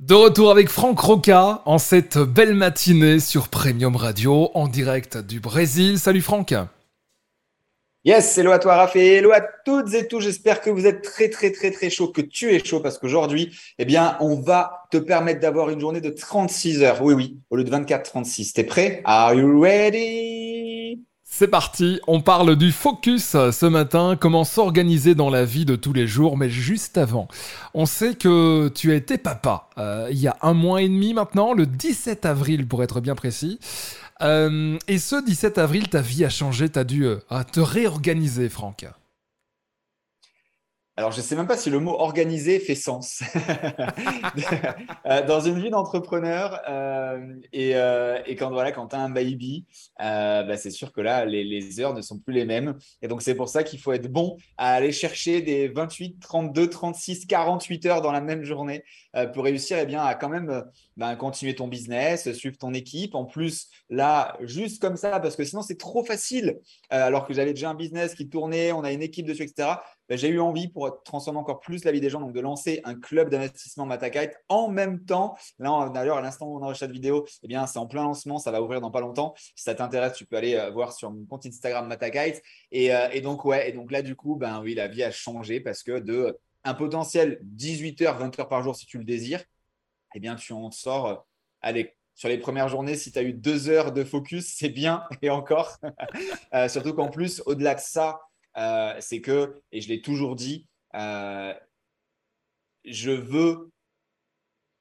De retour avec Franck Roca en cette belle matinée sur Premium Radio en direct du Brésil. Salut Franck. Yes, hello à toi Raph et hello à toutes et tous. J'espère que vous êtes très très très très chaud, que tu es chaud parce qu'aujourd'hui, eh bien, on va te permettre d'avoir une journée de 36 heures. Oui, oui, au lieu de 24-36. T'es prêt? Are you ready? C'est parti, on parle du focus ce matin, comment s'organiser dans la vie de tous les jours, mais juste avant, on sait que tu as été papa euh, il y a un mois et demi maintenant, le 17 avril pour être bien précis. Euh, et ce 17 avril, ta vie a changé, tu as dû euh, te réorganiser, Franck. Alors, je ne sais même pas si le mot organisé fait sens. Euh, dans une vie d'entrepreneur, euh, euh, et, quand, voilà, quand tu un baby, bah, c'est sûr que là, les, heures ne sont plus les mêmes. Et donc, c'est pour ça qu'il faut être bon à aller chercher des 28, 32, 36, 48 heures dans la même journée pour réussir eh bien, à quand même bah, continuer ton business, suivre ton équipe. En plus, là, juste comme ça, parce que sinon, c'est trop facile. alors que j'avais déjà un business qui tournait, on a une équipe dessus, etc bah, j'ai eu envie pour transformer encore plus la vie des gens, donc de lancer un club d'investissement Matakite en même temps. Là, d'ailleurs, à l'instant où on enregistre cette vidéo, eh bien, c'est en plein lancement, ça va ouvrir dans pas longtemps. Si ça t'intéresse, tu peux aller euh, voir sur mon compte Instagram Matakite. Et, euh, et, donc, ouais, et donc là, du coup, ben oui, la vie a changé parce que de un potentiel 18h, 20h par jour si tu le désires, eh bien, tu en sors, euh, allez, sur les premières journées, si tu as eu deux heures de focus, c'est bien et encore. surtout qu'en plus, au-delà de ça, euh, c'est que, et je l'ai toujours dit, euh, je veux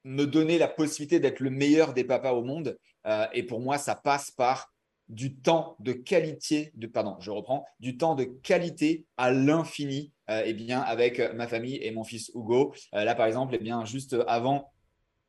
me donner la possibilité d'être le meilleur des papas au monde. Euh, et pour moi, ça passe par du temps de qualité, de, pardon, je reprends, du temps de qualité à l'infini, eh bien, avec ma famille et mon fils Hugo. là, par exemple, bien, juste avant,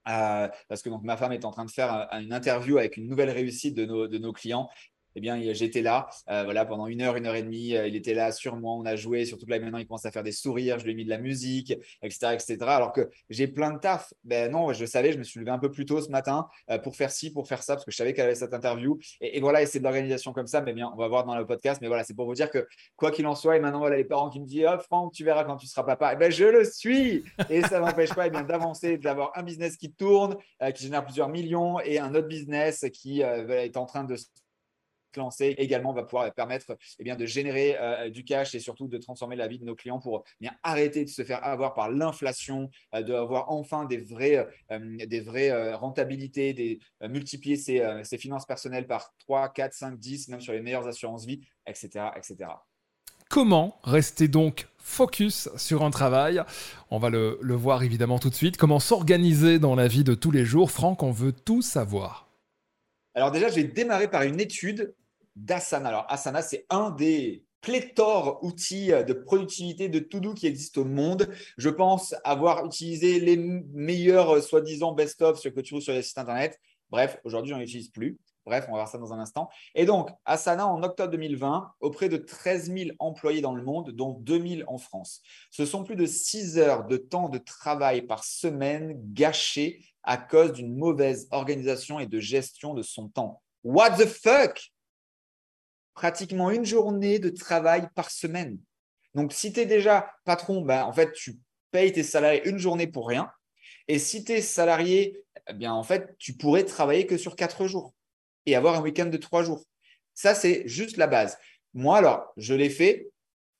parce que donc ma femme est en train de faire une interview avec une nouvelle réussite de nos clients eh bien, j'étais là euh, voilà, pendant une heure, une heure et demie. Euh, il était là sur moi, on a joué. Surtout que là, maintenant, il commence à faire des sourires. Je lui ai mis de la musique, etc. etc. Alors que j'ai plein de taf. Ben non, je savais, je me suis levé un peu plus tôt ce matin euh, pour faire ci, pour faire ça, parce que je savais qu'elle avait cette interview. Et, voilà, et c'est de comme ça. Mais bien, on va voir dans le podcast. Mais voilà, c'est pour vous dire que quoi qu'il en soit, et maintenant, voilà, les parents qui me disent Oh, Franck, tu verras quand tu seras papa. Eh ben, je le suis. Et ça ne m'empêche pas eh d'avancer, d'avoir un business qui tourne, qui génère plusieurs millions et un autre business qui est en train de lancer également va pouvoir permettre eh bien, de générer euh, du cash et surtout de transformer la vie de nos clients pour eh bien, arrêter de se faire avoir par l'inflation, euh, d'avoir enfin des vraies, euh, des vraies rentabilités, des, multiplier ses, ses, finances personnelles par 3, 4, 5, 10, même sur les meilleures assurances vie, etc. etc. Comment rester donc focus sur un travail? On va le, le voir évidemment tout de suite. Comment s'organiser dans la vie de tous les jours? Franck, on veut tout savoir. Alors déjà, je vais démarrer par une étude d'Asana. Alors, Asana, c'est un des pléthores outils de productivité de to-do qui existent au monde. Je pense avoir utilisé les meilleurs, euh, soi-disant, best-of que tu trouves sur les sites internet. Bref, aujourd'hui, je n'en utilise plus. Bref, on va voir ça dans un instant. Et donc, Asana, en octobre 2020, auprès de 13 000 employés dans le monde, dont 2 000 en France. Ce sont plus de 6 heures de temps de travail par semaine gâchés à cause d'une mauvaise organisation et de gestion de son temps. What the fuck? Pratiquement une journée de travail par semaine. Donc, si tu es déjà patron, ben, en fait, tu payes tes salariés une journée pour rien. Et si tu es salarié, eh bien, en fait, tu pourrais travailler que sur quatre jours et avoir un week-end de trois jours. Ça, c'est juste la base. Moi, alors, je l'ai fait.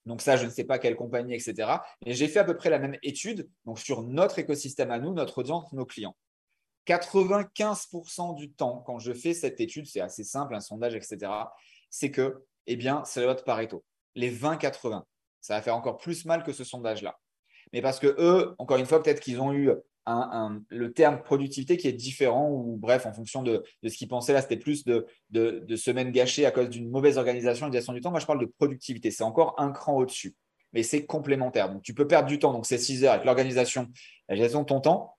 Donc ça, je ne sais pas quelle compagnie, etc. Mais j'ai fait à peu près la même étude donc sur notre écosystème à nous, notre audience, nos clients. 95% du temps, quand je fais cette étude, c'est assez simple, un sondage, etc c'est que, eh bien, c'est le vote Pareto. Les 20-80. Ça va faire encore plus mal que ce sondage-là. Mais parce que eux, encore une fois, peut-être qu'ils ont eu le terme productivité qui est différent, ou bref, en fonction de, ce qu'ils pensaient là, c'était plus de, semaines gâchées à cause d'une mauvaise organisation et gestion du temps. Moi, je parle de productivité. C'est encore un cran au-dessus, mais c'est complémentaire. Donc, tu peux perdre du temps. Donc, c'est 6 heures avec l'organisation, la gestion de ton temps.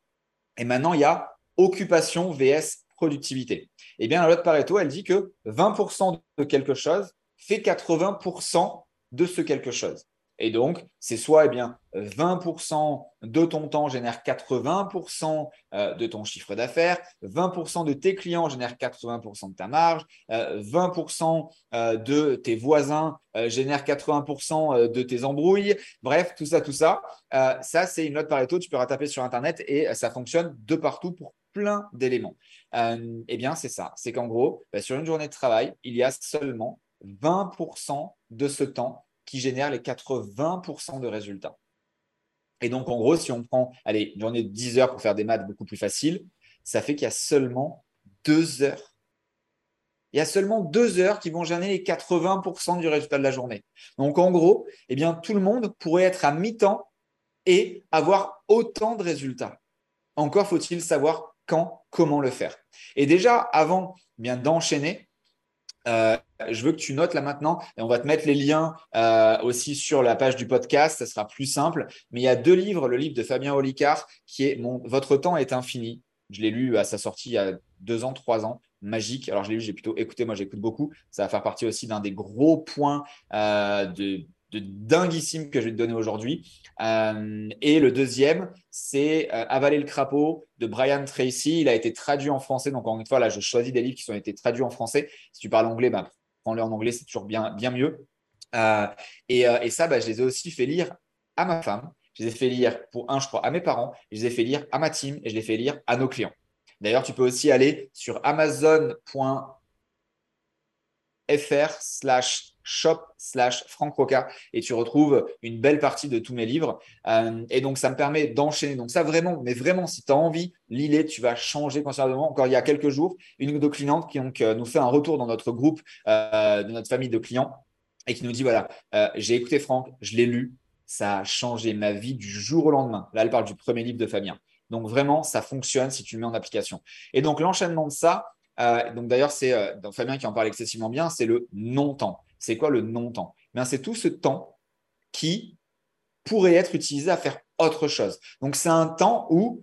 Et maintenant, il y a occupation VS productivité. Eh bien, la loi de Pareto, elle dit que 20% de quelque chose fait 80% de ce quelque chose. Et donc, c'est soit eh bien, 20% de ton temps génère 80% euh, de ton chiffre d'affaires, 20% de tes clients génèrent 80% de ta marge, 20% euh, de tes voisins génèrent 80% de tes embrouilles. Bref, tout ça, tout ça, ça, c'est une note Pareto, tu peux taper sur Internet et ça fonctionne de partout pour plein d'éléments. eh bien, c'est ça. C'est qu'en gros, bah, sur une journée de travail, il y a seulement 20% de ce temps qui génère les 80% de résultats. Et donc, en gros, si on prend, allez, une journée de 10 heures pour faire des maths beaucoup plus faciles, ça fait qu'il y a seulement 2 heures. Il y a seulement 2 heures qui vont générer les 80% du résultat de la journée. Donc, en gros, eh bien, tout le monde pourrait être à mi-temps et avoir autant de résultats. Encore faut-il savoir quand, comment le faire. Et déjà, avant eh bien d'enchaîner, euh, je veux que tu notes là maintenant, et on va te mettre les liens euh, aussi sur la page du podcast, ça sera plus simple. Mais il y a deux livres, le livre de Fabien Olicard, qui est mon, Votre temps est infini. Je l'ai lu à sa sortie il y a deux ans, trois ans. Magique. Alors, je l'ai lu, j'ai plutôt écouté. Moi, j'écoute beaucoup. Ça va faire partie aussi d'un des gros points euh, de de dinguissime que je vais te donner aujourd'hui. Euh, et le deuxième, c'est euh, Avaler le crapaud de Brian Tracy. Il a été traduit en français. Donc, encore une fois, là, je choisis des livres qui ont été traduits en français. Si tu parles anglais, bah, prends-le en anglais, c'est toujours bien, bien mieux. Euh, et, et, ça, bah, je les ai aussi fait lire à ma femme. Je les ai fait lire pour un, je crois, à mes parents. je les ai fait lire à ma team et je les ai fait lire à nos clients. D'ailleurs, tu peux aussi aller sur amazon.fr slash shop slash Franck Roca et tu retrouves une belle partie de tous mes livres. Euh, et donc, ça me permet d'enchaîner. Donc, ça vraiment, mais vraiment, si tu as envie, lis tu vas changer considérablement. Encore il y a quelques jours, une de clientes qui euh, nous fait un retour dans notre groupe euh, de notre famille de clients et qui nous dit voilà, j'ai écouté Franck, je l'ai lu, ça a changé ma vie du jour au lendemain. Là, elle parle du premier livre de Fabien. Donc, vraiment, ça fonctionne si tu le mets en application. Et donc, l'enchaînement de ça, donc d'ailleurs, c'est Fabien qui en parle excessivement bien, c'est le non-temps. C'est quoi le non-temps? Ben, C'est tout ce temps qui pourrait être utilisé à faire autre chose. Donc, c'est un temps où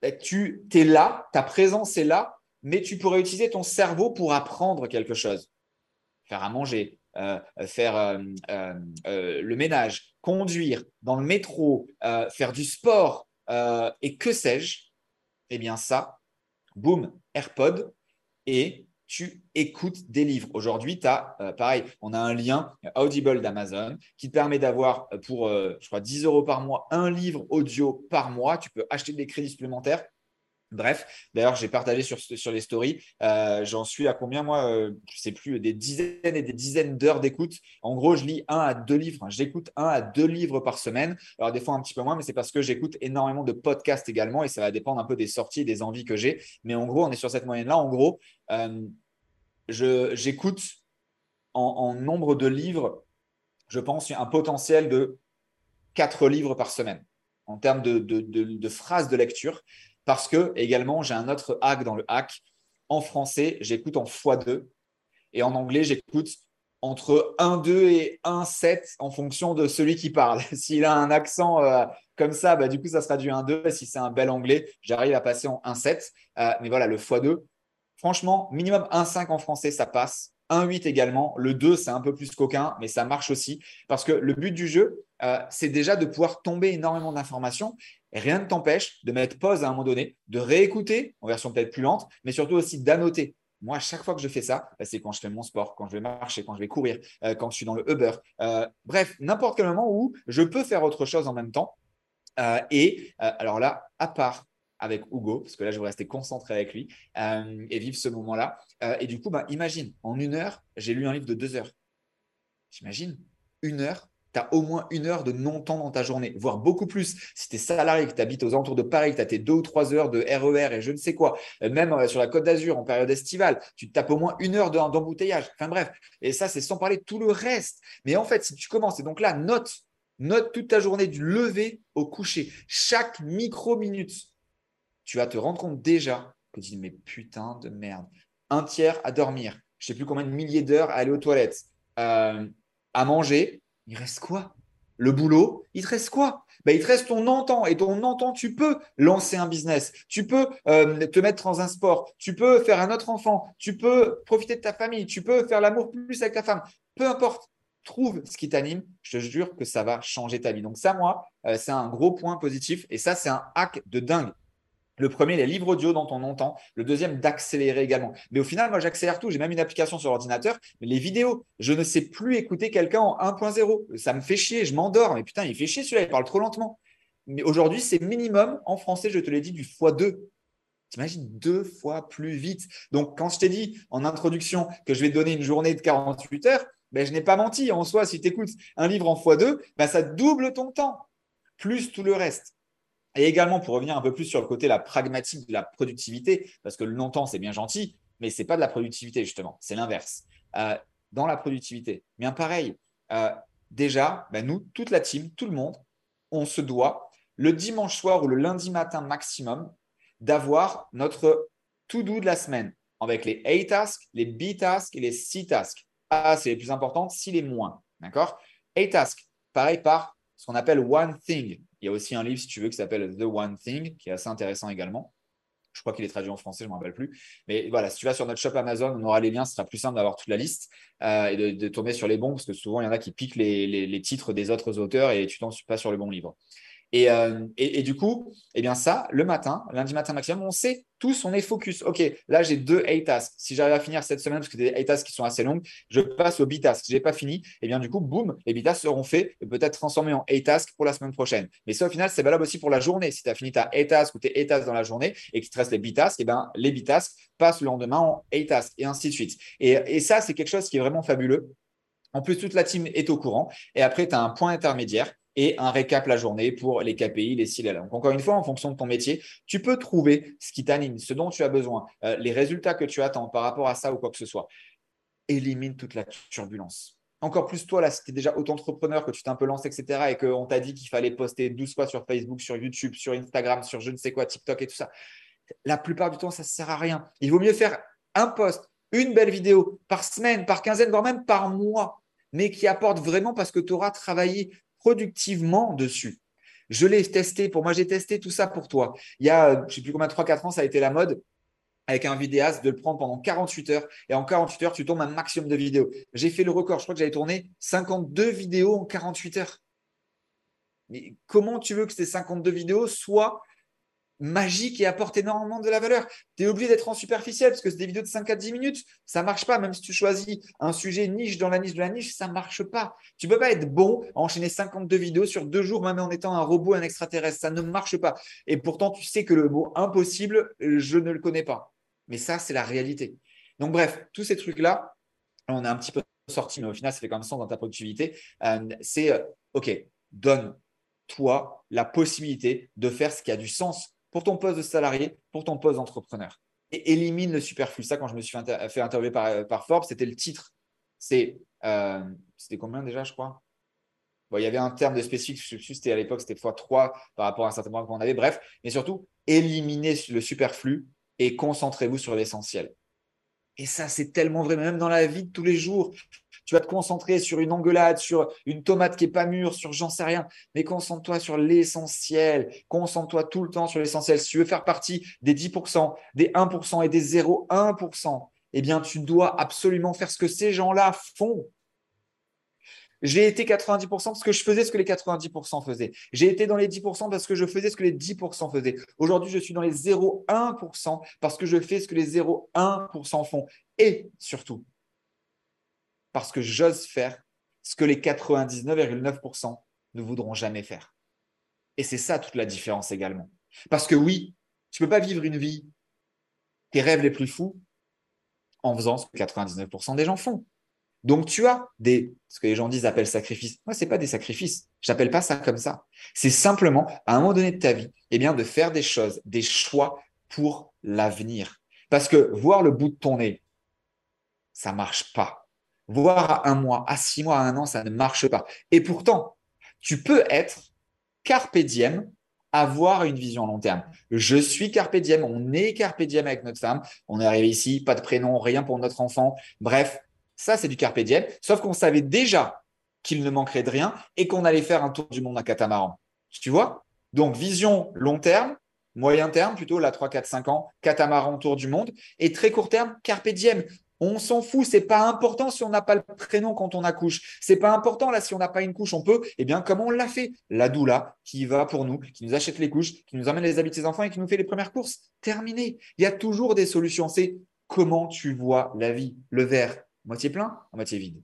ben, tu es là, ta présence est là, mais tu pourrais utiliser ton cerveau pour apprendre quelque chose. Faire à manger, euh, faire euh, euh, le ménage, conduire dans le métro, faire du sport et que sais-je? Eh bien, ça, boum, AirPod et tu écoutes des livres. Aujourd'hui, tu as, euh, pareil, on a un lien Audible d'Amazon qui te permet d'avoir euh, pour, euh, je crois, 10 euros par mois, un livre audio par mois. Tu peux acheter des crédits supplémentaires. Bref, d'ailleurs, j'ai partagé sur, sur les stories. J'en suis à combien, moi Je ne sais plus, des dizaines et des dizaines d'heures d'écoute. En gros, je lis un à deux livres. J'écoute un à deux livres par semaine. Alors, des fois, un petit peu moins, mais c'est parce que j'écoute énormément de podcasts également et ça va dépendre un peu des sorties et des envies que j'ai. Mais en gros, on est sur cette moyenne-là. En gros, j'écoute en, nombre de livres, je pense, un potentiel de 4 livres par semaine en termes de, phrases de lecture. Parce que également, j'ai un autre hack dans le hack. En français, j'écoute en x2 et en anglais, j'écoute entre 1-2 et 1-7 en fonction de celui qui parle. S'il a un accent euh, comme ça, bah, du coup, ça sera du 1-2. Si c'est un bel anglais, j'arrive à passer en 1-7. Euh, mais voilà, le x2, Franchement, minimum 1,5 en français, ça passe. 1,8 également. Le 2, c'est un peu plus coquin, mais ça marche aussi. Parce que le but du jeu, euh, c'est déjà de pouvoir tomber énormément d'informations. rien ne t'empêche de mettre pause à un moment donné, de réécouter en version peut-être plus lente, mais surtout aussi d'annoter. Moi, chaque fois que je fais ça, bah, c'est quand je fais mon sport, quand je vais marcher, quand je vais courir, euh, quand je suis dans le Uber. Euh, bref, n'importe quel moment où je peux faire autre chose en même temps. et alors là, à part avec Hugo, parce que là, je vais rester concentré avec lui euh, et vivre ce moment-là. Euh, et du coup, bah, imagine, en une heure, j'ai lu un livre de deux heures. J'imagine, une heure, tu as au moins une heure de non-temps dans ta journée, voire beaucoup plus. Si tu es salarié, que tu habites aux alentours de Paris, que tu as tes deux ou trois heures de RER e et je ne sais quoi, euh, même sur la Côte d'Azur en période estivale, tu te tapes au moins une heure d'embouteillage. Enfin bref, et ça, c'est sans parler de tout le reste. Mais en fait, si tu commences, et donc là, note, note toute ta journée du lever au coucher, chaque micro-minute tu vas te rendre compte déjà que tu dis, mais putain de merde, un tiers à dormir, je sais plus combien de milliers d'heures à aller aux toilettes, euh, à manger, il reste quoi? Le boulot, il te reste quoi? Ben, Il te reste ton entend. Et ton entend, tu peux lancer un business, tu peux euh, te mettre dans un sport, tu peux faire un autre enfant, tu peux profiter de ta famille, tu peux faire l'amour plus avec ta femme, peu importe. trouve ce qui t'anime, je te jure que ça va changer ta vie. Donc ça, moi, euh, c'est un gros point positif. Et ça, c'est un hack de dingue. Le premier, les livres audio dont on entend. Le deuxième, d'accélérer également. Mais au final, moi, j'accélère tout. J'ai même une application sur l'ordinateur. Mais les vidéos, je ne sais plus écouter quelqu'un en 1.0. Ça me fait chier. Je m'endors. Mais putain, il fait chier celui-là. Il parle trop lentement. Mais aujourd'hui, c'est minimum en français, je te l'ai dit, du x2. T'imagines deux fois plus vite. Donc, quand je t'ai dit en introduction que je vais donner une journée de 48 heures, ben, je n'ai pas menti. En soi, si tu écoutes un livre en x2, ben, ça double ton temps, plus tout le reste. Et également, pour revenir un peu plus sur le côté la pragmatique de la productivité, parce que le longtemps, c'est bien gentil, mais ce n'est pas de la productivité, justement. C'est l'inverse. Euh, dans la productivité, bien pareil, euh, déjà, ben, nous, toute la team, tout le monde, on se doit, le dimanche soir ou le lundi matin maximum, d'avoir notre to-do de la semaine avec les A tasks, les B tasks et les C tasks. A, c'est les plus importantes, C, les moins. D'accord? A tasks, pareil par ce qu'on appelle One Thing. Il y a aussi un livre, si tu veux, qui s'appelle The One Thing, qui est assez intéressant également. Je crois qu'il est traduit en français, je ne me rappelle plus. Mais voilà, si tu vas sur notre shop Amazon, on aura les liens, ce sera plus simple d'avoir toute la liste euh, et de, tomber sur les bons, parce que souvent, il y en a qui piquent les, titres des autres auteurs et tu tombes pas sur le bon livre. Euh, et, du coup, eh bien ça, le matin, lundi matin maximum, on sait tous, on est focus. OK, là, j'ai deux A-tasks. Si j'arrive à finir cette semaine, parce que des A-tasks qui sont assez longues, je passe aux B-tasks. Si je n'ai pas fini, eh bien du coup, boum, les B-tasks seront faits et peut-être transformés en A-tasks pour la semaine prochaine. Mais ça, au final, c'est valable aussi pour la journée. Si tu as fini ta A-task ou tes A-tasks dans la journée et qu'il te reste les B-tasks, eh bien, les B-tasks passent le lendemain en A-tasks et ainsi de suite. Et, et ça, c'est quelque chose qui est vraiment fabuleux. En plus, toute la team est au courant. Et après, tu as un point intermédiaire et un récap la journée pour les KPI, les CIL. Donc, encore une fois, en fonction de ton métier, tu peux trouver ce qui t'anime, ce dont tu as besoin, euh, les résultats que tu attends par rapport à ça ou quoi que ce soit. Élimine toute la turbulence. Encore plus toi, là, si tu es déjà auto-entrepreneur, que tu t'es un peu lancé, etc., et qu'on t'a dit qu'il fallait poster 12 fois sur Facebook, sur YouTube, sur Instagram, sur je ne sais quoi, TikTok et tout ça. La plupart du temps, ça ne sert à rien. Il vaut mieux faire un post, une belle vidéo par semaine, par quinzaine, voire même par mois, mais qui apporte vraiment parce que tu auras travaillé productivement dessus. Je l'ai testé, pour moi, j'ai testé tout ça pour toi. Il y a, je ne sais plus combien, 3-4 ans, ça a été la mode avec un vidéaste de le prendre pendant 48 heures. Et en 48 heures, tu tombes un maximum de vidéos. J'ai fait le record. Je crois que j'avais tourné 52 vidéos en 48 heures. Mais comment tu veux que ces 52 vidéos soient magique et apporte énormément de la valeur. Tu es obligé d'être en superficiel parce que c'est des vidéos de 5 à 10 minutes. Ça ne marche pas. Même si tu choisis un sujet niche dans la niche de la niche, ça ne marche pas. Tu ne peux pas être bon à enchaîner 52 vidéos sur deux jours, même en étant un robot, un extraterrestre. Ça ne marche pas. Et pourtant, tu sais que le mot impossible, je ne le connais pas. Mais ça, c'est la réalité. Donc, bref, tous ces trucs-là, on a un petit peu sorti, mais au final, ça fait quand même sens dans ta productivité. Euh, c'est euh, OK, donne-toi la possibilité de faire ce qui a du sens pour ton poste de salarié, pour ton poste d'entrepreneur. Et élimine le superflu. Ça, quand je me suis fait, interviewer par, Forbes, c'était le titre. Euh, c'était combien déjà, je crois? Il y avait un terme de spécifique, je c'était à l'époque, c'était x3 par rapport à un certain nombre qu'on avait. Bref, mais surtout, éliminez le superflu et concentrez-vous sur l'essentiel. Et ça, c'est tellement vrai, même dans la vie de tous les jours. Tu vas te concentrer sur une engueulade, sur une tomate qui n'est pas mûre, sur j'en sais rien. Mais concentre-toi sur l'essentiel. Concentre-toi tout le temps sur l'essentiel. Si tu veux faire partie des 10%, des 1% et des 0,1%, eh bien, tu dois absolument faire ce que ces gens-là font. J'ai été 90% parce que je faisais ce que les 90% faisaient. J'ai été dans les 10% parce que je faisais ce que les 10% faisaient. Aujourd'hui, je suis dans les 0,1% parce que je fais ce que les 0,1% font. Et surtout, parce que j'ose faire ce que les 99,9% ne voudront jamais faire. Et c'est ça toute la différence également. Parce que oui, tu ne peux pas vivre une vie, tes rêves les plus fous, en faisant ce que 99% des gens font. Donc tu as des, ce que les gens disent appellent sacrifices. Moi, ce n'est pas des sacrifices. Je n'appelle pas ça comme ça. C'est simplement, à un moment donné de ta vie, eh bien, de faire des choses, des choix pour l'avenir. Parce que voir le bout de ton nez, ça ne marche pas voire à un mois, à six mois, à un an, ça ne marche pas. Et pourtant, tu peux être carpe diem, avoir une vision à long terme. Je suis carpe diem, on est carpe diem avec notre femme, on est arrivé ici, pas de prénom, rien pour notre enfant. Bref, ça c'est du carpe diem, sauf qu'on savait déjà qu'il ne manquerait de rien et qu'on allait faire un tour du monde à catamaran. Tu vois? Donc vision long terme, moyen terme plutôt, là 3, 4, 5 ans, catamaran tour du monde, et très court terme, carpe diem On s'en fout, c'est pas important si on n'a pas le prénom quand on accouche. C'est pas important là si on n'a pas une couche, on peut. Eh bien, comment on l'a fait? La doula qui va pour nous, qui nous achète les couches, qui nous amène les habits de ses enfants et qui nous fait les premières courses. Terminé. Il y a toujours des solutions. C'est comment tu vois la vie, le verre, moitié plein, moitié vide.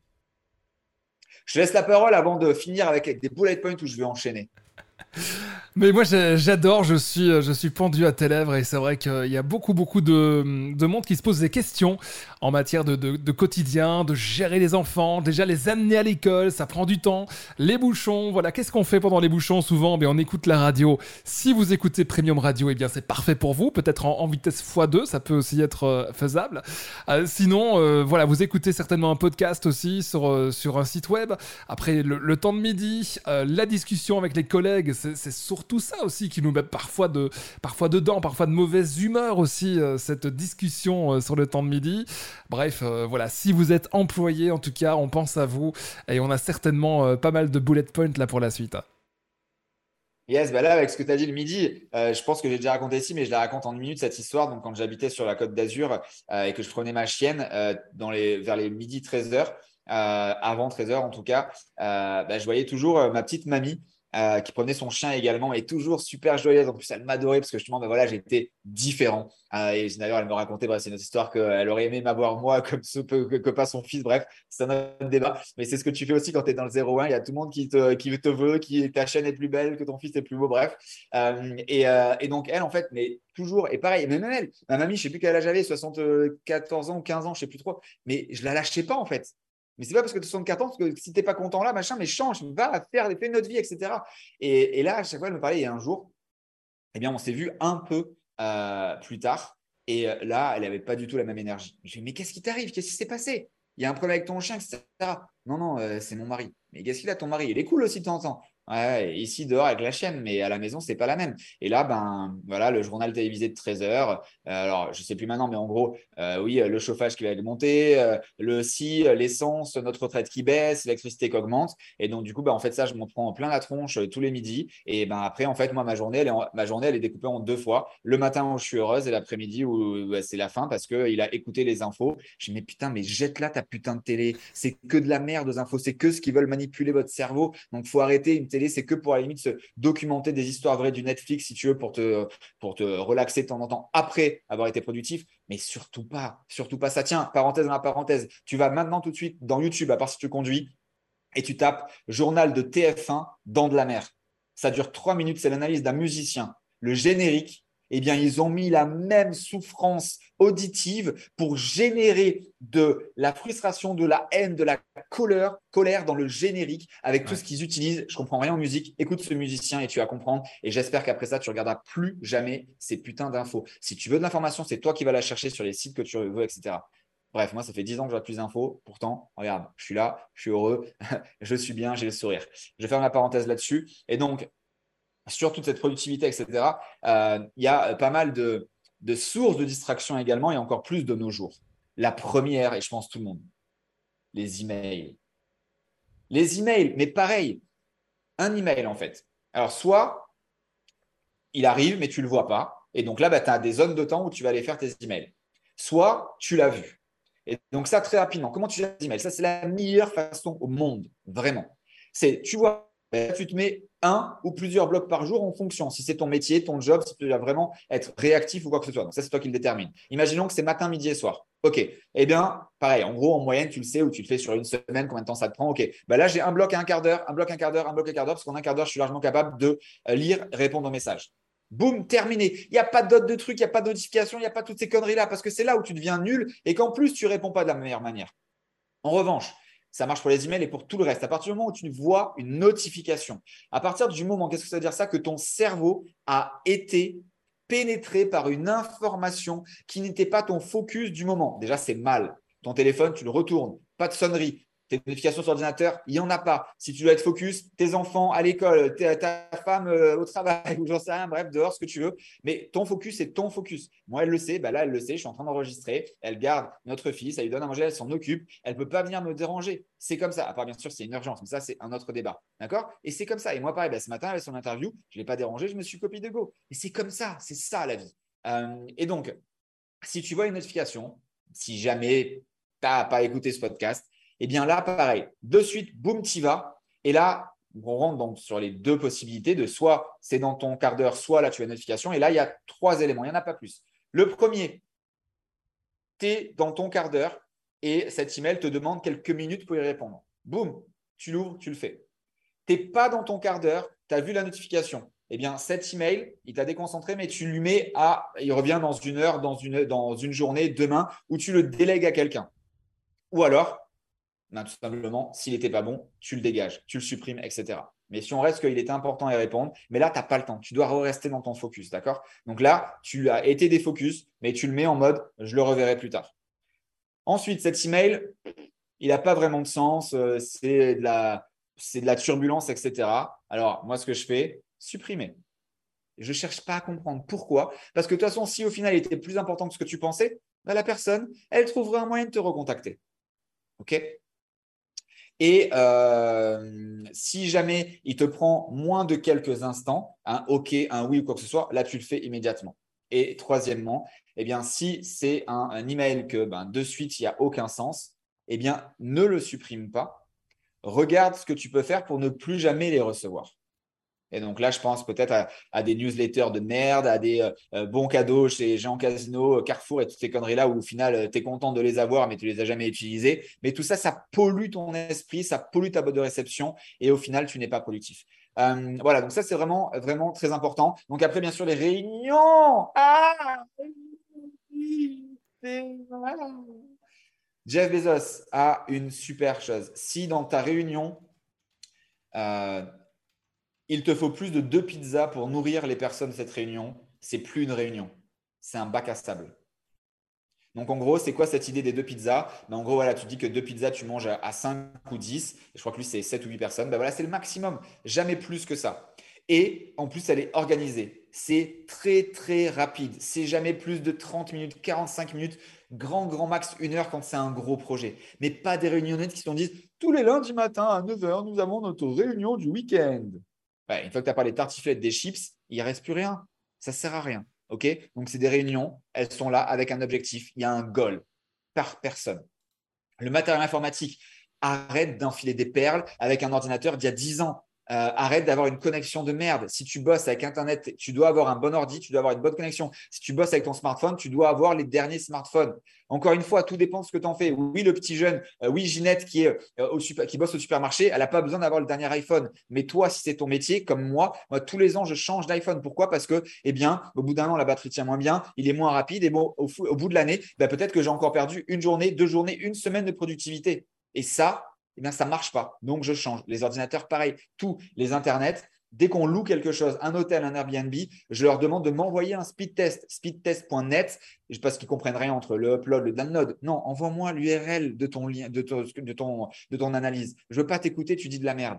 Je te laisse la parole avant de finir avec des bullet points où je vais enchaîner. Mais moi j'adore, je suis, je suis pendu à tes lèvres et c'est vrai qu'il y a beaucoup beaucoup de, de, monde qui se pose des questions en matière de, de, quotidien, de gérer les enfants, déjà les amener à l'école, ça prend du temps, les bouchons, voilà, qu'est-ce qu'on fait pendant les bouchons souvent? Bien, On écoute la radio, si vous écoutez Premium Radio, eh bien c'est parfait pour vous, peut-être en, vitesse x2, ça peut aussi être euh, faisable. Euh, sinon, euh, voilà, vous écoutez certainement un podcast aussi sur, sur un site web, après le, le temps de midi, la discussion avec les collègues, c'est surtout ça aussi qui nous met parfois, de, parfois dedans, parfois de mauvaise humeur aussi, euh, cette discussion euh, sur le temps de midi. Bref, euh, voilà, si vous êtes employé, en tout cas, on pense à vous et on a certainement pas mal de bullet points là pour la suite. Yes, bah là, avec ce que tu as dit le midi, je pense que j'ai déjà raconté ici, mais je la raconte en une minute cette histoire. Donc, quand j'habitais sur la côte d'Azur et que je prenais ma chienne dans les, vers les midi 13h, avant 13h en tout cas, bah, je voyais toujours ma petite mamie euh, qui prenait son chien également et toujours super joyeuse. En plus, elle m'adorait parce que justement, ben voilà, j'étais différent. Euh, et d'ailleurs, elle me racontait, bref, c'est une autre histoire qu'elle aurait aimé m'avoir moi comme ce, que, pas son fils. Bref, c'est un autre débat. Mais c'est ce que tu fais aussi quand tu es dans le 0-1. Il y a tout le monde qui te, qui te veut, qui ta chaîne est plus belle, que ton fils est plus beau. Bref. Euh, et, donc, elle, en fait, mais toujours, et pareil, même elle, ma mamie, je sais plus quel âge j'avais, 74 ans ou 15 ans, je sais plus trop, mais je la lâchais pas en fait. Mais c'est pas parce que tu as 64 ans, parce que si tu pas content là, machin, mais change, va faire, fais notre vie, etc. Et, là, à chaque fois, elle me parlait, il y a un jour, eh bien, on s'est vu un peu euh, plus tard. Et euh, là, elle n'avait pas du tout la même énergie. Je lui ai dit, mais qu'est-ce qui t'arrive? Qu'est-ce qui s'est passé? Il y a un problème avec ton chien, etc. Non, non, euh, c'est mon mari. Mais qu'est-ce qu'il a ton mari? Il est cool aussi de temps en temps. Ici dehors avec la chienne, mais à la maison, c'est pas la même. Et là, ben voilà, le journal télévisé de 13 heures. Euh, alors, je sais plus maintenant, mais en gros, euh, oui, le chauffage qui va augmenter, euh, le si, l'essence, notre retraite qui baisse, l'électricité qui augmente. Et donc, du coup, ben, en fait, ça, je m'en prends plein la tronche tous les midis. Et ben après, en fait, moi, ma journée, elle est, ma journée, elle est découpée en deux fois. Le matin où je suis heureuse et l'après-midi où c'est la fin parce qu'il a écouté les infos. Je dis, mais putain, mais jette là ta putain de télé. C'est que de la merde aux infos. C'est que ce qui veulent manipuler votre cerveau. Donc, faut arrêter une télé c'est que pour à la limite se documenter des histoires vraies du Netflix, si tu veux, pour te, pour te relaxer de temps en temps après avoir été productif. Mais surtout pas, surtout pas ça. Tiens, parenthèse dans la parenthèse, tu vas maintenant tout de suite dans YouTube, à part si tu conduis, et tu tapes journal de TF1 dans de la mer. Ça dure trois minutes, c'est l'analyse d'un musicien. Le générique, eh bien, ils ont mis la même souffrance auditive pour générer de la frustration, de la haine, de la colère, colère dans le générique avec tout ce qu'ils utilisent. Je comprends rien en musique. Écoute ce musicien et tu vas comprendre. Et j'espère qu'après ça, tu regarderas plus jamais ces putains d'infos. Si tu veux de l'information, c'est toi qui vas la chercher sur les sites que tu veux, etc. Bref, moi, ça fait 10 ans que j'ai plus d'infos. Pourtant, regarde, je suis là, je suis heureux, je suis bien, j'ai le sourire. Je ferme la parenthèse là-dessus. Et donc, sur toute cette productivité, etc., euh, il y a pas mal de, sources de distraction également et encore plus de nos jours. La première, et je pense tout le monde, les emails. Les emails, mais pareil, un email en fait. Alors, soit il arrive, mais tu ne le vois pas. Et donc là, bah, tu as des zones de temps où tu vas aller faire tes emails. Soit tu l'as vu. Et donc, ça, très rapidement, comment tu gères les emails? Ça, c'est la meilleure façon au monde, vraiment. C'est, tu vois tu te mets un ou plusieurs blocs par jour en fonction. Si c'est ton métier, ton job, si tu dois vraiment être réactif ou quoi que ce soit. Donc, ça, c'est toi qui le détermine. Imaginons que c'est matin, midi et soir. OK. Eh bien, pareil, en gros, en moyenne, tu le sais ou tu le fais sur une semaine, combien de temps ça te prend. OK. Ben là, j'ai un bloc à un quart d'heure, un bloc un quart d'heure, un bloc à un quart d'heure, parce qu'en un quart d'heure, je suis largement capable de euh, lire, répondre aux messages. Boum, terminé. Il n'y a pas d'autres de trucs, il n'y a pas de notification, il n'y a pas toutes ces conneries-là, parce que c'est là où tu deviens nul et qu'en plus, tu réponds pas de la meilleure manière. En revanche, ça marche pour les emails et pour tout le reste. À partir du moment où tu vois une notification, à partir du moment, qu'est-ce que ça veut dire? Ça Que ton cerveau a été pénétré par une information qui n'était pas ton focus du moment. Déjà, c'est mal. Ton téléphone, tu le retournes. Pas de sonnerie, tes notifications sur l'ordinateur, il n'y en a pas. Si tu dois être focus, tes enfants à l'école, ta femme euh, au travail, ou j'en sais rien, bref, dehors, ce que tu veux. Mais ton focus, c'est ton focus. Moi, elle le sait, bah là, elle le sait, je suis en train d'enregistrer. Elle garde notre fils, elle lui donne à manger, elle s'en occupe. Elle ne peut pas venir me déranger. C'est comme ça. À part, bien sûr, c'est une urgence, mais ça, c'est un autre débat. D'accord? Et c'est comme ça. Et moi, pareil, bah, ce matin, avec son interview, je ne l'ai pas dérangé, je me suis copié de go. Et c'est comme ça. C'est ça, la vie. Euh, et donc, si tu vois une notification, si jamais n'as pas écouté ce podcast. Eh bien là, pareil, de suite, boum, tu vas. Et là, on rentre donc sur les deux possibilités de soit c'est dans ton quart d'heure, soit là tu as une notification. Et là, il y a trois éléments, il n'y en a pas plus. Le premier, tu es dans ton quart d'heure et cet email te demande quelques minutes pour y répondre. Boum, tu l'ouvres, tu le fais. Tu n'es pas dans ton quart d'heure, tu as vu la notification. Eh bien, cet email, il t'a déconcentré, mais tu lui mets à, il revient dans une heure, dans une, dans une journée, demain, ou tu le délègues à quelqu'un. Ou alors, ben, tout simplement, s'il n'était pas bon, tu le dégages, tu le supprimes, etc. Mais si on reste qu'il était important à répondre, mais là, tu n'as pas le temps. Tu dois rester dans ton focus, d'accord? Donc là, tu as été des focus, mais tu le mets en mode je le reverrai plus tard. Ensuite, cet email, il n'a pas vraiment de sens. Euh, c'est de, la, turbulence, etc. Alors, moi, ce que je fais, supprimer. Je ne cherche pas à comprendre pourquoi. Parce que de toute façon, si au final il était plus important que ce que tu pensais, ben, la personne, elle trouvera un moyen de te recontacter. OK? Et euh, si jamais il te prend moins de quelques instants, un OK, un oui ou quoi que ce soit, là, tu le fais immédiatement. Et troisièmement, eh bien, si c'est un, email que ben, de suite, il n'y a aucun sens, eh bien, ne le supprime pas. Regarde ce que tu peux faire pour ne plus jamais les recevoir. Et donc là, je pense peut-être à, des newsletters de merde, à des euh, euh, bons cadeaux chez Jean Casino, Carrefour et toutes ces conneries-là où au final, euh, tu es content de les avoir, mais tu les as jamais utilisés. Mais tout ça, ça pollue ton esprit, ça pollue ta boîte de réception et au final, tu n'es pas productif. voilà, donc ça, c'est vraiment, vraiment très important. Donc après, bien sûr, les réunions. Ah Jeff Bezos a une super chose. Si dans ta réunion, il te faut plus de deux pizzas pour nourrir les personnes de cette réunion. C'est plus une réunion, c'est un bac à sable. Donc en gros, c'est quoi cette idée des deux pizzas? Ben, En gros, voilà, tu dis que deux pizzas, tu manges à 5 ou 10. je crois que lui, c'est 7 ou 8 personnes. Ben voilà, c'est le maximum. Jamais plus que ça. Et en plus, elle est organisée. C'est très, très rapide. C'est jamais plus de 30 minutes, 45 minutes, grand, grand max une heure quand c'est un gros projet. Mais pas des réunionnettes qui se disent tous les lundis matin à 9h, nous avons notre réunion du week-end. Une fois que tu as parlé tartiflettes, des chips, il ne reste plus rien. Ça ne sert à rien. OK? Donc, c'est des réunions. Elles sont là avec un objectif. Il y a un goal par personne. Le matériel informatique, arrête d'enfiler des perles avec un ordinateur d'il y a 10 ans. Euh, arrête d'avoir une connexion de merde. Si tu bosses avec Internet, tu dois avoir un bon ordi, tu dois avoir une bonne connexion. Si tu bosses avec ton smartphone, tu dois avoir les derniers smartphones. Encore une fois, tout dépend de ce que tu en fais. Oui, le petit jeune, euh, oui, Ginette euh, qui bosse au supermarché, elle n'a pas besoin d'avoir le dernier iPhone. Mais toi, si c'est ton métier, comme moi, moi, tous les ans, je change d'iPhone. Pourquoi? Parce que, eh bien, au bout d'un an, la batterie tient moins bien, il est moins rapide. Et bon, au, bout de l'année, ben, peut-être que j'ai encore perdu une journée, deux journées, une semaine de productivité. Et ça, eh bien, ça ne marche pas. Donc, je change. Les ordinateurs, pareil. Tous les internets, dès qu'on loue quelque chose, un hôtel, un Airbnb, je leur demande de m'envoyer un speed test, speedtest.net, parce qu'ils comprennent rien entre le upload, le download. Non, envoie-moi l'URL de ton lien, de ton, de ton, de ton analyse. Je ne veux pas t'écouter, tu dis de la merde.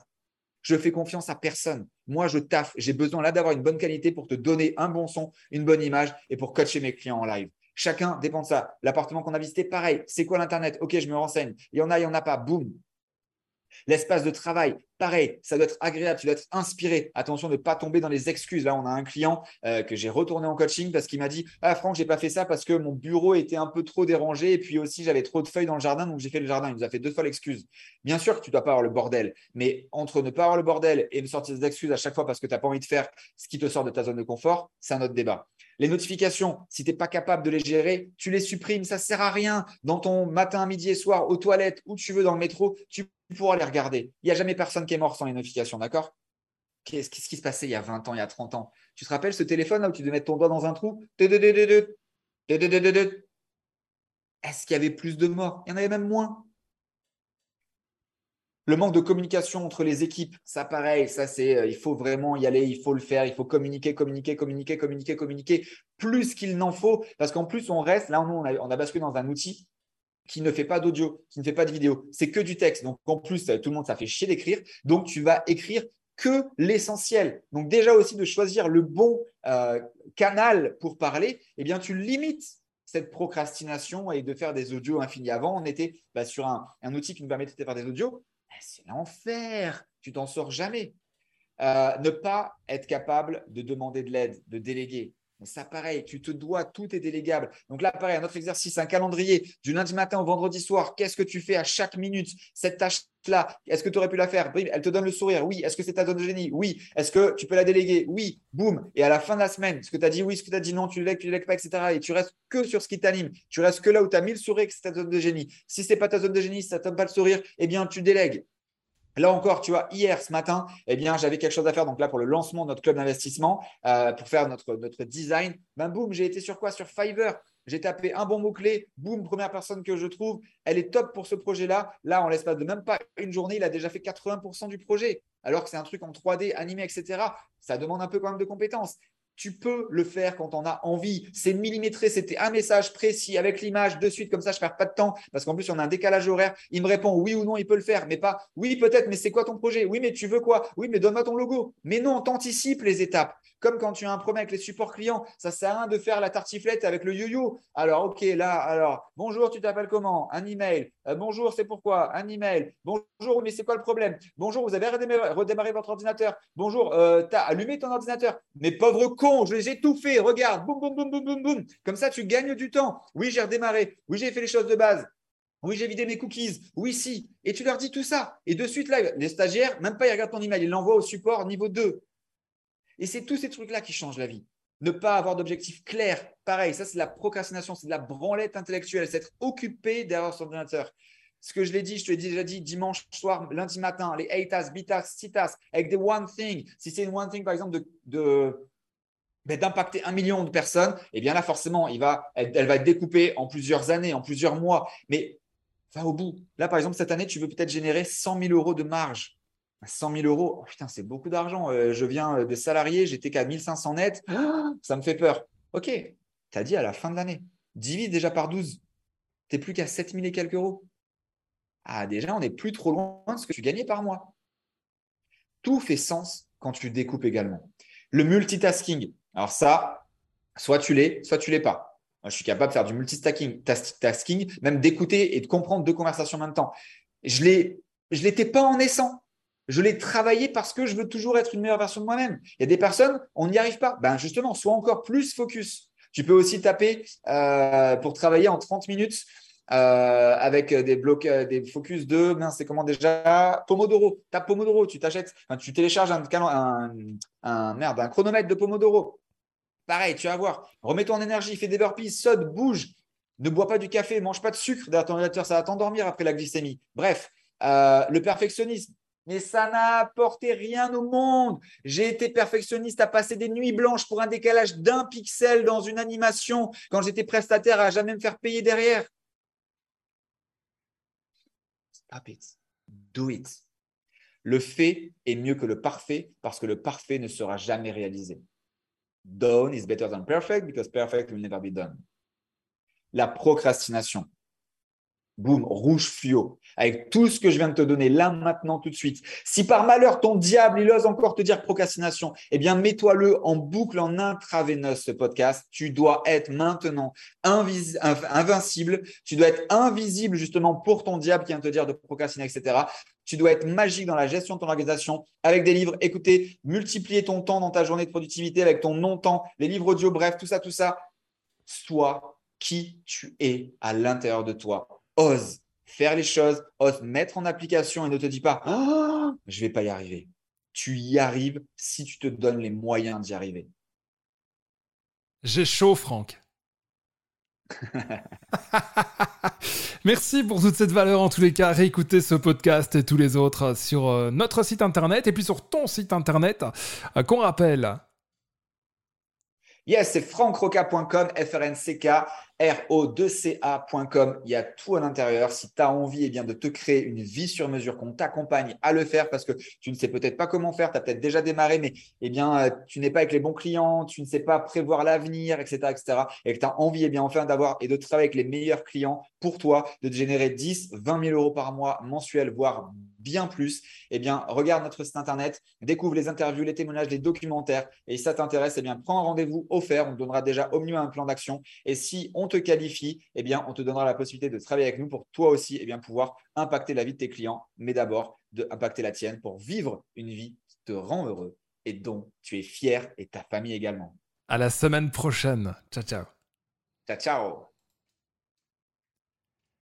Je fais confiance à personne. Moi, je taffe. J'ai besoin là d'avoir une bonne qualité pour te donner un bon son, une bonne image et pour coacher mes clients en live. Chacun dépend de ça. L'appartement qu'on a visité, pareil. C'est quoi l'Internet? Ok, je me renseigne. Il y en a, il n'y en a pas. Boum. L'espace de travail, pareil, ça doit être agréable, tu dois être inspiré. Attention de ne pas tomber dans les excuses. Là, on a un client euh, que j'ai retourné en coaching parce qu'il m'a dit Ah, Franck, j'ai pas fait ça parce que mon bureau était un peu trop dérangé et puis aussi j'avais trop de feuilles dans le jardin, donc j'ai fait le jardin. Il nous a fait deux fois l'excuse. Bien sûr que tu ne dois pas avoir le bordel, mais entre ne pas avoir le bordel et me sortir des excuses à chaque fois parce que tu n'as pas envie de faire ce qui te sort de ta zone de confort, c'est un autre débat. Les notifications, si tu n'es pas capable de les gérer, tu les supprimes, ça ne sert à rien. Dans ton matin, midi et soir, aux toilettes, où tu veux dans le métro, tu pourras les regarder. Il n'y a jamais personne qui est mort sans les notifications, d'accord? Qu'est-ce qui se passait il y a 20 ans, il y a 30 ans? Tu te rappelles ce téléphone là où tu devais mettre ton doigt dans un trou? Est-ce qu'il y avait plus de morts? Il y en avait même moins. Le manque de communication entre les équipes, ça pareil, ça c'est, euh, il faut vraiment y aller, il faut le faire, il faut communiquer, communiquer, communiquer, communiquer, communiquer, plus qu'il n'en faut, parce qu'en plus on reste, là on a, on a basculé dans un outil qui ne fait pas d'audio, qui ne fait pas de vidéo, c'est que du texte. Donc en plus, tout le monde, ça fait chier d'écrire, donc tu vas écrire que l'essentiel. Donc déjà aussi de choisir le bon euh, canal pour parler, eh bien tu limites cette procrastination et de faire des audios infinis. Avant, on était bah, sur un, un, outil qui nous permettait de faire des audios. C'est l'enfer. Tu t'en sors jamais. Euh, ne pas être capable de demander de l'aide, de déléguer. Mais ça, pareil, tu te dois, tout est délégable. Donc là, pareil, un autre exercice, un calendrier du lundi matin au vendredi soir. Qu'est-ce que tu fais à chaque minute Cette tâche-là, est-ce que tu aurais pu la faire? Elle te donne le sourire. Oui. Est-ce que c'est ta zone de génie? Oui. Est-ce que tu peux la déléguer? Oui. Boum. Et à la fin de la semaine, ce que tu as dit oui, ce que tu as dit non, tu ne lègues, tu ne lègues pas, etc. Et tu restes que sur ce qui t'anime. Tu restes que là où tu as mis le sourire, que c'est ta zone de génie. Si ce n'est pas ta zone de génie, ça ne donne pas le sourire, eh bien, tu délègues. Là encore, tu vois, hier, ce matin, eh bien, j'avais quelque chose à faire. Donc là, pour le lancement de notre club d'investissement, euh, pour faire notre, notre design, ben boum, j'ai été sur quoi? Sur Fiverr. J'ai tapé un bon mot-clé, boum, première personne que je trouve. Elle est top pour ce projet-là. Là, en l'espace de même pas une journée, il a déjà fait 80% du projet. Alors que c'est un truc en 3D, animé, etc. Ça demande un peu quand même de compétences tu peux le faire quand on a envie. C'est millimétré, c'était un message précis avec l'image de suite, comme ça je ne perds pas de temps, parce qu'en plus on a un décalage horaire. Il me répond oui ou non, il peut le faire, mais pas oui peut-être, mais c'est quoi ton projet? Oui, mais tu veux quoi? Oui, mais donne-moi ton logo. Mais non, t'anticipes les étapes. Comme quand tu as un problème avec les supports clients, ça sert à rien de faire la tartiflette avec le yo-yo. Alors, ok, là, alors, bonjour, tu t'appelles comment? Un email. Euh, bonjour, c'est pourquoi? Un email. Bonjour, mais c'est quoi le problème? Bonjour, vous avez redémarré, votre ordinateur. Bonjour, euh, tu as allumé ton ordinateur. Mais pauvre con, je les ai tout fait. Regarde, boum, boum, boum, boum, boum, boum. Comme ça, tu gagnes du temps. Oui, j'ai redémarré. Oui, j'ai fait les choses de base. Oui, j'ai vidé mes cookies. Oui, si. Et tu leur dis tout ça. Et de suite, là, les stagiaires, même pas, ils regardent ton email. Ils l'envoient au support niveau 2. Et c'est tous ces trucs-là qui changent la vie. Ne pas avoir d'objectif clair, pareil, ça c'est la procrastination, c'est de la branlette intellectuelle, c'est être occupé derrière son ordinateur. Ce que je l'ai dit, je te l'ai déjà dit dimanche soir, lundi matin, les 8 tasks, 8 tasks, 6 tasks, avec des one thing. Si c'est une one thing, par exemple, de, ben, d'impacter un million de personnes, eh bien là, forcément, il va, elle, va être découpée en plusieurs années, en plusieurs mois. Mais au bout. Là, par exemple, cette année, tu veux peut-être générer 100 000 euros de marge. 100 000 euros, oh, putain, c'est beaucoup d'argent. Euh, je viens de salarié, j'étais qu'à 1500 net. ça me fait peur. Ok, tu as dit à la fin de l'année, divise déjà par 12. Tu n'es plus qu'à 7 000 et quelques euros. Ah, déjà, on n'est plus trop loin de ce que tu gagnais par mois. Tout fait sens quand tu découpes également. Le multitasking. Alors, ça, soit tu l'es, soit tu l'es pas. Moi, je suis capable de faire du multitasking, tasking, même d'écouter et de comprendre deux conversations en même temps. Je ne l'étais pas en naissant. Je l'ai travaillé parce que je veux toujours être une meilleure version de moi-même. Il y a des personnes, on n'y arrive pas. Ben justement, sois encore plus focus. Tu peux aussi taper euh, pour travailler en 30 minutes euh, avec des blocs, euh, des focus de, c'est comment déjà? Pomodoro. Tape Pomodoro, tu t'achètes, tu télécharges un, merde, un chronomètre de Pomodoro. Pareil, tu vas voir. Remets-toi en énergie, fais des burpees, saute, bouge. Ne bois pas du café, mange pas de sucre derrière ton ordinateur, ça va t'endormir après la glycémie. Bref, le perfectionnisme mais ça n'a apporté rien au monde. J'ai été perfectionniste à passer des nuits blanches pour un décalage d'un pixel dans une animation quand j'étais prestataire à jamais me faire payer derrière. Stop it. Do it. Le fait est mieux que le parfait parce que le parfait ne sera jamais réalisé. Done is better than perfect because perfect will never be done. La procrastination boum, rouge fluo, avec tout ce que je viens de te donner là, maintenant, tout de suite. Si par malheur, ton diable, il ose encore te dire procrastination, eh bien, mets-toi-le en boucle, en intraveineuse, ce podcast. Tu dois être maintenant invincible. Tu dois être invisible, justement, pour ton diable qui vient te dire de procrastiner, etc. Tu dois être magique dans la gestion de ton organisation avec des livres. Écoutez, multiplier ton temps dans ta journée de productivité avec ton non-temps, les livres audio, bref, tout ça, tout ça. Sois qui tu es à l'intérieur de toi ose faire les choses, ose mettre en application et ne te dis pas ah, je ne vais pas y arriver. Tu y arrives si tu te donnes les moyens d'y arriver. J'ai chaud, Franck. Merci pour toute cette valeur en tous les cas. Réécoutez ce podcast et tous les autres sur euh, notre site internet et puis sur ton site internet euh, qu'on rappelle. Yes, c'est francroca.com, FRNCK. ro2ca.com. Il y a tout à l'intérieur. Si tu as envie eh bien, de te créer une vie sur mesure, qu'on t'accompagne à le faire parce que tu ne sais peut-être pas comment faire, tu as peut-être déjà démarré, mais eh bien, euh, tu n'es pas avec les bons clients, tu ne sais pas prévoir l'avenir, etc., etc. Et que tu as envie eh bien, enfin d'avoir et de travailler avec les meilleurs clients pour toi, de te générer 10, 20 000 euros par mois mensuel, voire bien plus, eh bien, regarde notre site internet, découvre les interviews, les témoignages, les documentaires. Et si ça t'intéresse, eh bien, prends un rendez-vous offert. On te donnera déjà au mieux un plan d'action. Et si on te qualifie, eh bien, on te donnera la possibilité de travailler avec nous pour toi aussi eh bien, pouvoir impacter la vie de tes clients, mais d'abord de impacter la tienne pour vivre une vie qui te rend heureux et dont tu es fier et ta famille également. À la semaine prochaine. Ciao, ciao. Ciao, ciao.